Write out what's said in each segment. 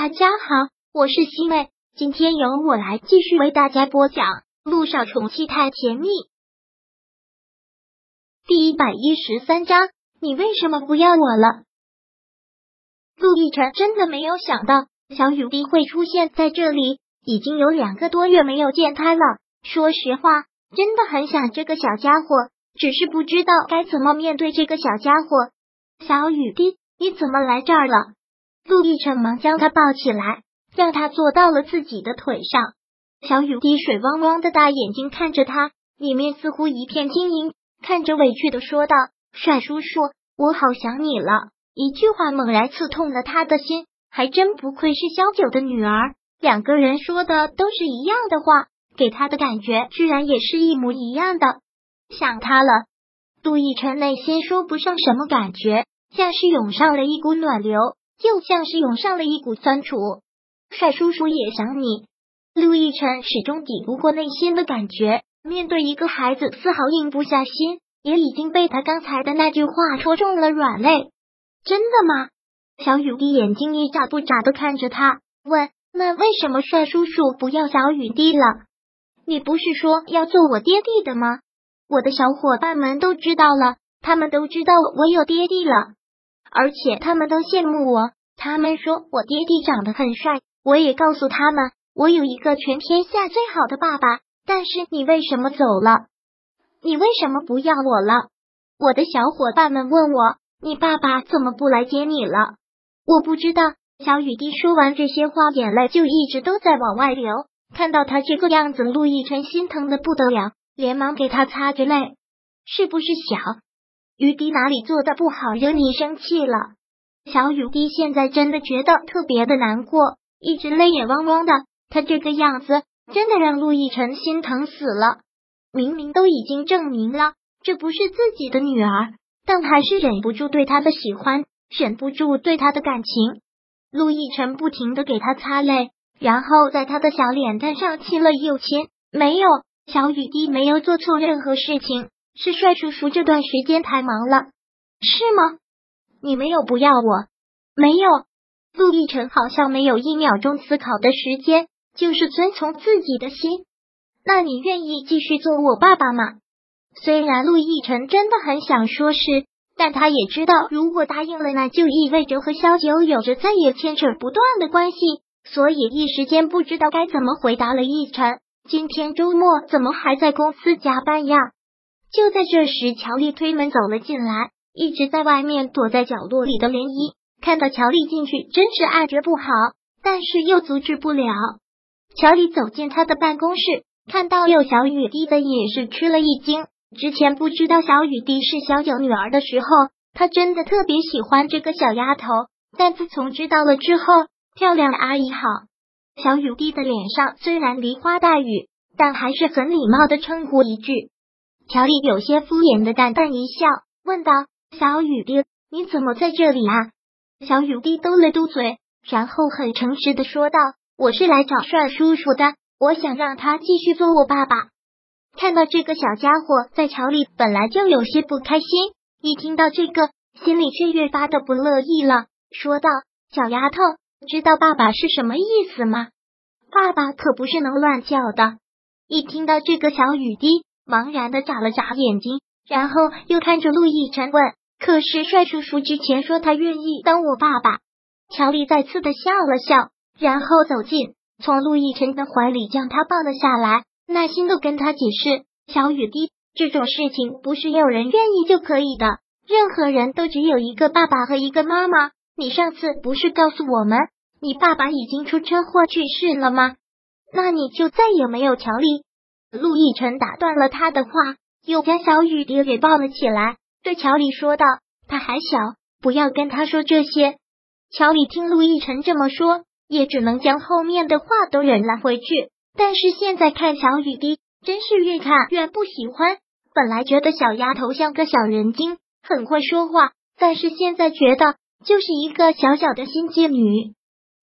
大家好，我是西妹，今天由我来继续为大家播讲《路上宠妻太甜蜜》第一百一十三章。你为什么不要我了？陆亦辰真的没有想到小雨滴会出现在这里，已经有两个多月没有见他了。说实话，真的很想这个小家伙，只是不知道该怎么面对这个小家伙。小雨滴，你怎么来这儿了？陆亦辰忙将他抱起来，让他坐到了自己的腿上。小雨滴水汪汪的大眼睛看着他，里面似乎一片晶莹，看着委屈的说道：“帅叔叔，我好想你了。”一句话猛然刺痛了他的心，还真不愧是萧九的女儿，两个人说的都是一样的话，给他的感觉居然也是一模一样的。想他了，陆亦辰内心说不上什么感觉，像是涌上了一股暖流。又像是涌上了一股酸楚，帅叔叔也想你。陆亦辰始终抵不过内心的感觉，面对一个孩子，丝毫硬不下心，也已经被他刚才的那句话戳中了软肋。真的吗？小雨滴眼睛一眨不眨的看着他，问：“那为什么帅叔叔不要小雨滴了？你不是说要做我爹地的吗？我的小伙伴们都知道了，他们都知道我有爹地了。”而且他们都羡慕我，他们说我爹地长得很帅。我也告诉他们，我有一个全天下最好的爸爸。但是你为什么走了？你为什么不要我了？我的小伙伴们问我，你爸爸怎么不来接你了？我不知道。小雨滴说完这些话，眼泪就一直都在往外流。看到他这个样子，陆亦辰心疼的不得了，连忙给他擦着泪。是不是小？雨滴哪里做的不好，惹你生气了？小雨滴现在真的觉得特别的难过，一直泪眼汪汪的。他这个样子真的让陆亦辰心疼死了。明明都已经证明了这不是自己的女儿，但还是忍不住对她的喜欢，忍不住对她的感情。陆亦辰不停的给她擦泪，然后在她的小脸蛋上亲了又亲。没有，小雨滴没有做错任何事情。是帅叔叔这段时间太忙了，是吗？你没有不要我？没有。陆亦辰好像没有一秒钟思考的时间，就是遵从自己的心。那你愿意继续做我爸爸吗？虽然陆亦辰真的很想说是，但他也知道，如果答应了，那就意味着和萧九有着再也牵扯不断的关系，所以一时间不知道该怎么回答了。亦辰，今天周末怎么还在公司加班呀？就在这时，乔丽推门走了进来，一直在外面躲在角落里的涟漪看到乔丽进去，真是暗觉不好，但是又阻止不了。乔丽走进他的办公室，看到有小雨滴的，也是吃了一惊。之前不知道小雨滴是小九女儿的时候，他真的特别喜欢这个小丫头。但自从知道了之后，漂亮的阿姨好。小雨滴的脸上虽然梨花带雨，但还是很礼貌的称呼一句。乔丽有些敷衍的淡淡一笑，问道：“小雨滴，你怎么在这里啊？”小雨滴嘟了嘟嘴，然后很诚实的说道：“我是来找帅叔叔的，我想让他继续做我爸爸。”看到这个小家伙，在乔丽本来就有些不开心，一听到这个，心里却越发的不乐意了，说道：“小丫头，知道爸爸是什么意思吗？爸爸可不是能乱叫的。”一听到这个，小雨滴。茫然的眨了眨眼睛，然后又看着陆亦辰问：“可是帅叔叔之前说他愿意当我爸爸。”乔丽再次的笑了笑，然后走近，从陆亦辰的怀里将他抱了下来，耐心的跟他解释：“小雨滴，这种事情不是有人愿意就可以的，任何人都只有一个爸爸和一个妈妈。你上次不是告诉我们，你爸爸已经出车祸去世了吗？那你就再也没有乔丽。”陆亦辰打断了他的话，又将小雨滴给抱了起来，对乔丽说道：“他还小，不要跟他说这些。”乔丽听陆亦辰这么说，也只能将后面的话都忍了回去。但是现在看小雨滴，真是越看越不喜欢。本来觉得小丫头像个小人精，很会说话，但是现在觉得就是一个小小的心机女，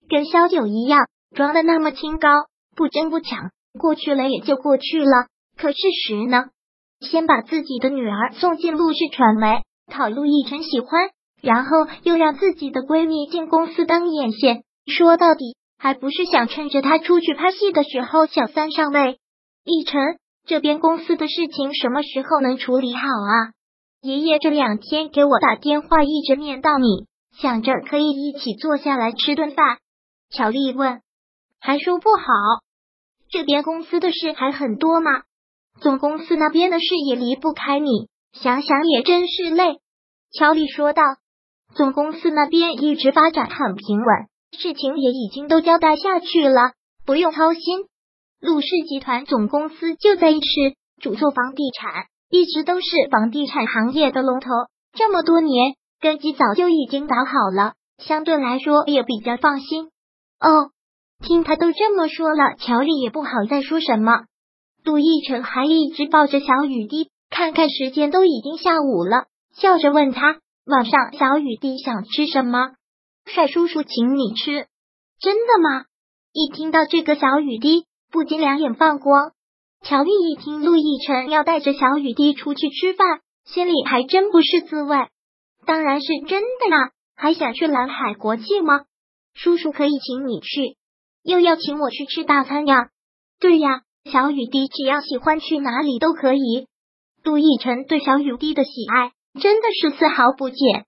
跟萧九一样，装的那么清高，不争不抢。过去了也就过去了，可事实呢？先把自己的女儿送进陆氏传媒，讨陆亦辰喜欢，然后又让自己的闺蜜进公司当眼线，说到底，还不是想趁着他出去拍戏的时候小三上位。奕晨，这边公司的事情什么时候能处理好啊？爷爷这两天给我打电话，一直念叨你，想着可以一起坐下来吃顿饭。乔丽问，还说不好？这边公司的事还很多吗？总公司那边的事也离不开你，想想也真是累。乔丽说道。总公司那边一直发展很平稳，事情也已经都交代下去了，不用操心。陆氏集团总公司就在一市，主做房地产，一直都是房地产行业的龙头，这么多年根基早就已经打好了，相对来说也比较放心。哦，听他都这么说了，乔丽也不好再说什么。陆亦辰还一直抱着小雨滴，看看时间都已经下午了，笑着问他。晚上，小雨滴想吃什么？帅叔叔请你吃，真的吗？一听到这个，小雨滴不禁两眼放光。乔丽一听陆亦辰要带着小雨滴出去吃饭，心里还真不是滋味。当然是真的啦，还想去蓝海国际吗？叔叔可以请你去，又要请我去吃大餐呀？对呀，小雨滴只要喜欢去哪里都可以。陆亦辰对小雨滴的喜爱。真的是丝毫不减，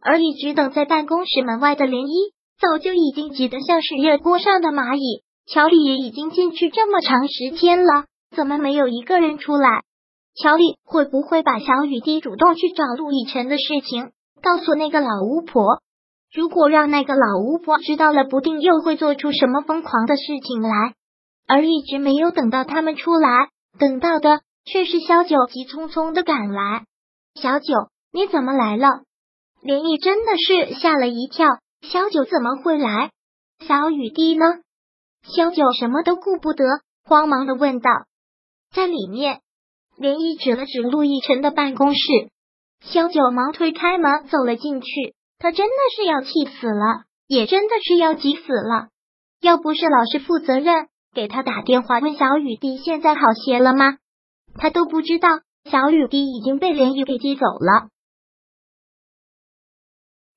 而一直等在办公室门外的涟漪，早就已经急得像是热锅上的蚂蚁。乔丽也已经进去这么长时间了，怎么没有一个人出来？乔丽会不会把小雨滴主动去找陆亦辰的事情告诉那个老巫婆？如果让那个老巫婆知道了，不定又会做出什么疯狂的事情来。而一直没有等到他们出来，等到的却是萧九急匆匆的赶来。小九，你怎么来了？连毅真的是吓了一跳。小九怎么会来？小雨滴呢？小九什么都顾不得，慌忙的问道：“在里面。”连毅指了指陆亦辰的办公室。小九忙推开门走了进去。他真的是要气死了，也真的是要急死了。要不是老师负责任给他打电话问小雨滴现在好些了吗？他都不知道。小雨滴已经被连雨给接走了。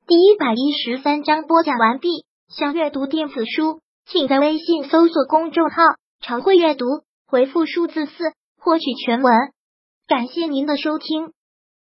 第一百一十三章播讲完毕。想阅读电子书，请在微信搜索公众号“常会阅读”，回复数字四获取全文。感谢您的收听。